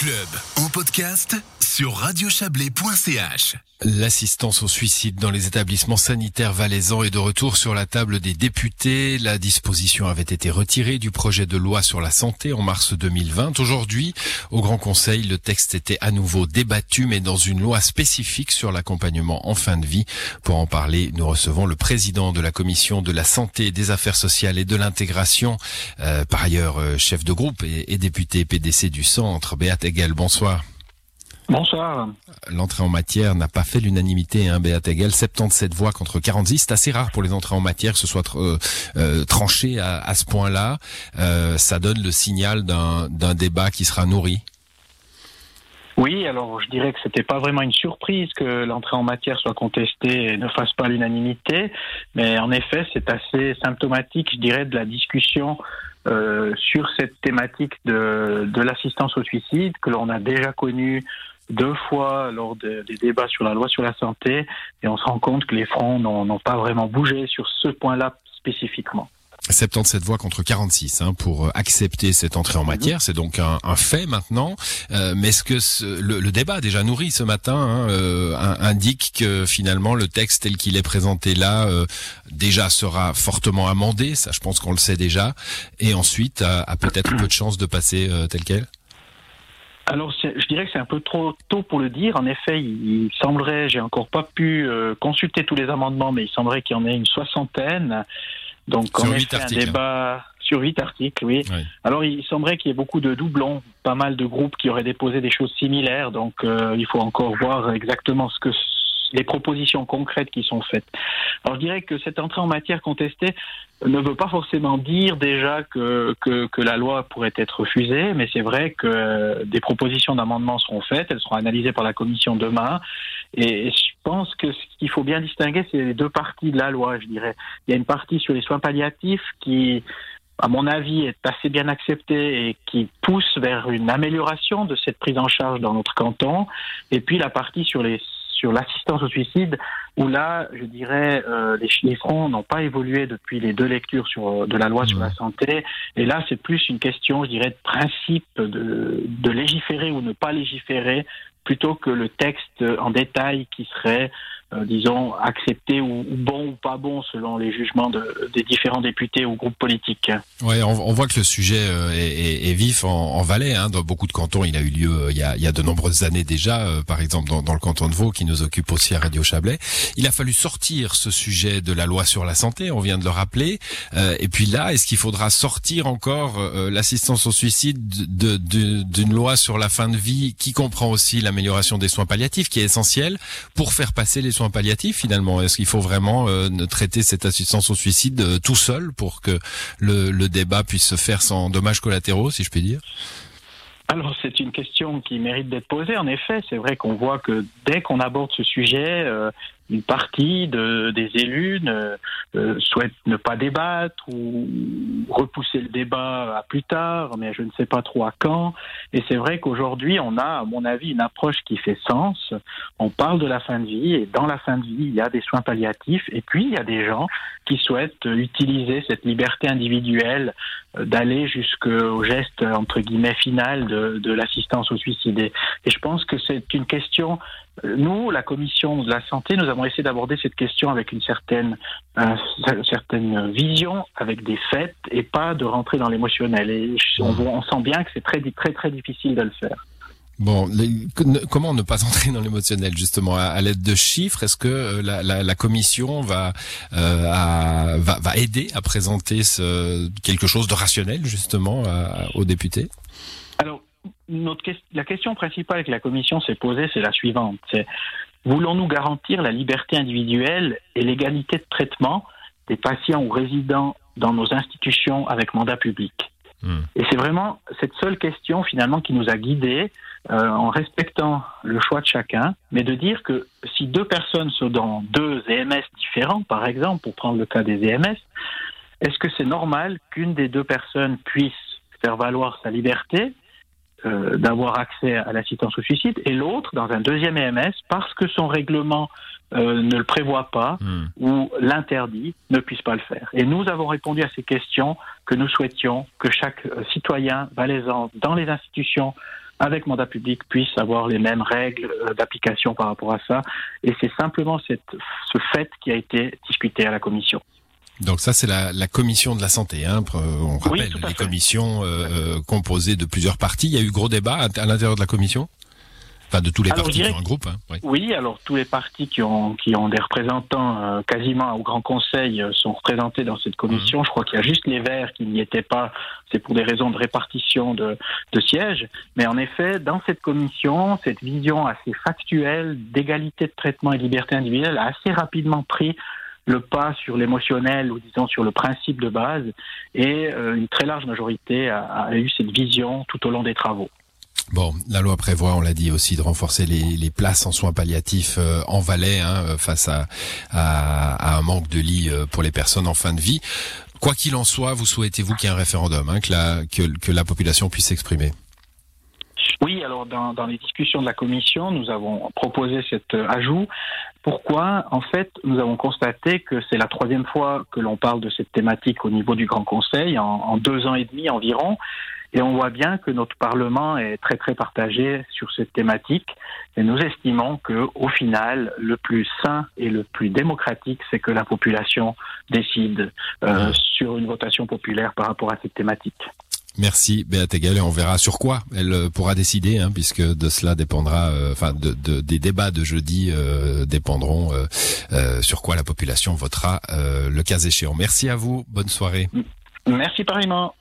club. En podcast sur. L'assistance au suicide dans les établissements sanitaires valaisans est de retour sur la table des députés. La disposition avait été retirée du projet de loi sur la santé en mars 2020. Aujourd'hui, au Grand Conseil, le texte était à nouveau débattu, mais dans une loi spécifique sur l'accompagnement en fin de vie. Pour en parler, nous recevons le président de la commission de la santé, des affaires sociales et de l'intégration, euh, par ailleurs euh, chef de groupe et, et, député PDC du centre, Béat Egel. Bonsoir. Bonsoir. L'entrée en matière n'a pas fait l'unanimité, hein, Béat Egel. 77 voix contre 46. C'est assez rare pour les entrées en matière que ce soit euh, euh, tranché à, à ce point-là. Euh, ça donne le signal d'un débat qui sera nourri. Oui, alors je dirais que c'était pas vraiment une surprise que l'entrée en matière soit contestée et ne fasse pas l'unanimité, mais en effet, c'est assez symptomatique, je dirais, de la discussion euh, sur cette thématique de, de l'assistance au suicide que l'on a déjà connue deux fois lors de, des débats sur la loi sur la santé et on se rend compte que les fronts n'ont pas vraiment bougé sur ce point-là spécifiquement. 77 voix contre 46 hein, pour accepter cette entrée en matière. C'est donc un, un, fait maintenant. Euh, mais est-ce que ce, le, le, débat déjà nourri ce matin hein, euh, indique que finalement le texte tel qu'il est présenté là euh, déjà sera fortement amendé Ça, je pense qu'on le sait déjà. Et ensuite a, a peut-être peu de chances de passer euh, tel quel alors, je dirais que c'est un peu trop tôt pour le dire. En effet, il, il semblerait, j'ai encore pas pu euh, consulter tous les amendements, mais il semblerait qu'il y en ait une soixantaine. Donc, sur effet, un débat sur huit articles, oui. Oui. Alors, il semblerait qu'il y ait beaucoup de doublons, pas mal de groupes qui auraient déposé des choses similaires. Donc, euh, il faut encore voir exactement ce que les propositions concrètes qui sont faites. Alors je dirais que cette entrée en matière contestée ne veut pas forcément dire déjà que, que, que la loi pourrait être refusée, mais c'est vrai que des propositions d'amendement seront faites, elles seront analysées par la commission demain, et pense que ce qu'il faut bien distinguer, c'est les deux parties de la loi, je dirais. Il y a une partie sur les soins palliatifs qui à mon avis, est assez bien acceptée et qui pousse vers une amélioration de cette prise en charge dans notre canton. Et puis la partie sur les sur l'assistance au suicide, où là, je dirais, euh, les, fronts n'ont pas évolué depuis les deux lectures sur, de la loi sur la santé. Et là, c'est plus une question, je dirais, de principe de, de légiférer ou ne pas légiférer, plutôt que le texte en détail qui serait euh, disons, accepté ou, ou, bon ou pas bon selon les jugements de, des différents députés ou groupes politiques. Ouais, on, on voit que le sujet euh, est, est, est, vif en, en Valais. Hein. Dans beaucoup de cantons, il a eu lieu euh, il, y a, il y a de nombreuses années déjà, euh, par exemple dans, dans, le canton de Vaud, qui nous occupe aussi à Radio Chablais. Il a fallu sortir ce sujet de la loi sur la santé, on vient de le rappeler. Euh, et puis là, est-ce qu'il faudra sortir encore l'assistance au suicide d'une loi sur la fin de vie qui comprend aussi l'amélioration des soins palliatifs, qui est essentielle pour faire passer les soins palliatifs finalement Est-ce qu'il faut vraiment euh, traiter cette assistance au suicide euh, tout seul pour que le, le, débat puisse se faire sans dommages collatéraux, si je puis dire? Alors c'est une question qui mérite d'être posée. En effet, c'est vrai qu'on voit que dès qu'on aborde ce sujet, euh, une partie de, des élus ne, euh, souhaite ne pas débattre ou repousser le débat à plus tard, mais je ne sais pas trop à quand. Et c'est vrai qu'aujourd'hui, on a, à mon avis, une approche qui fait sens. On parle de la fin de vie et dans la fin de vie, il y a des soins palliatifs et puis il y a des gens qui souhaitent utiliser cette liberté individuelle euh, d'aller jusqu'au geste entre guillemets final de, de l'assistance au suicide. Et je pense que c'est une question nous, la commission de la santé, nous avons essayé d'aborder cette question avec une certaine, euh, certaine vision, avec des faits, et pas de rentrer dans l'émotionnel. Et on, on, sent bien que c'est très, très, très difficile de le faire. Bon, les, comment ne pas entrer dans l'émotionnel justement à, à l'aide de chiffres? Est-ce que euh, la, la, la, commission va, euh, à, va, va aider à présenter ce, quelque chose de rationnel justement à, aux députés? Notre, la question principale que la Commission s'est posée, c'est la suivante. C'est voulons-nous garantir la liberté individuelle et l'égalité de traitement des patients ou résidents dans nos institutions avec mandat public mmh. Et c'est vraiment cette seule question finalement qui nous a guidés euh, en respectant le choix de chacun, mais de dire que si deux personnes sont dans deux EMS différents, par exemple, pour prendre le cas des EMS, est-ce que c'est normal qu'une des deux personnes puisse faire valoir sa liberté euh, d'avoir accès à l'assistance au suicide, et l'autre dans un deuxième EMS parce que son règlement euh, ne le prévoit pas mmh. ou l'interdit, ne puisse pas le faire. Et nous avons répondu à ces questions que nous souhaitions que chaque citoyen valaisan dans les institutions avec mandat public puissent avoir les mêmes règles euh, d'application par rapport à ça. Et c'est simplement cette, ce fait qui a été discuté à la commission. Donc ça, c'est la, la, commission de la santé. Hein. On rappelle les commissions euh, composées de plusieurs partis. Il y a eu gros débat à l'intérieur de la commission? Enfin, de tous les partis qui ont un groupe. Hein, oui. oui. alors tous les partis qui ont, qui ont des représentants euh, quasiment au Grand Conseil euh, sont représentés dans cette commission. Mhm. Je crois qu'il y a juste les Verts qui n'y étaient pas. C'est pour des raisons de répartition de, de sièges. Mais en effet, dans cette commission, cette vision assez factuelle d'égalité de traitement et liberté individuelle a assez rapidement pris le pas sur l'émotionnel ou disons sur le principe de base et euh, une très large majorité a, a eu cette vision tout au long des travaux. Bon, la loi prévoit, on l'a dit aussi, de renforcer les, les places en soins palliatifs euh, en Valais hein, euh, face à, à, un manque de lits pour les personnes en fin de vie. Quoi qu'il en soit, vous souhaitez-vous qu'il y ait un référendum, hein, que, la, que, que la population puisse s'exprimer? Oui, alors dans, dans, les discussions de la commission, nous avons proposé cet ajout. Pourquoi En fait, nous avons constaté que c'est la troisième fois que l'on parle de cette thématique au niveau du Grand Conseil, en, en deux ans et demi environ. Et on voit bien que notre Parlement est très très partagé sur cette thématique. Et nous estimons que, au final, le plus sain et le plus démocratique, c'est que la population décide euh, sur une votation populaire par rapport à cette thématique. Merci Béat Egel et on verra sur quoi elle euh, pourra décider, hein, puisque de cela dépendra, euh, enfin de, de, des débats de jeudi euh, dépendront sur quoi la population votera le cas échéant. Merci à vous, bonne soirée. Merci pareillement.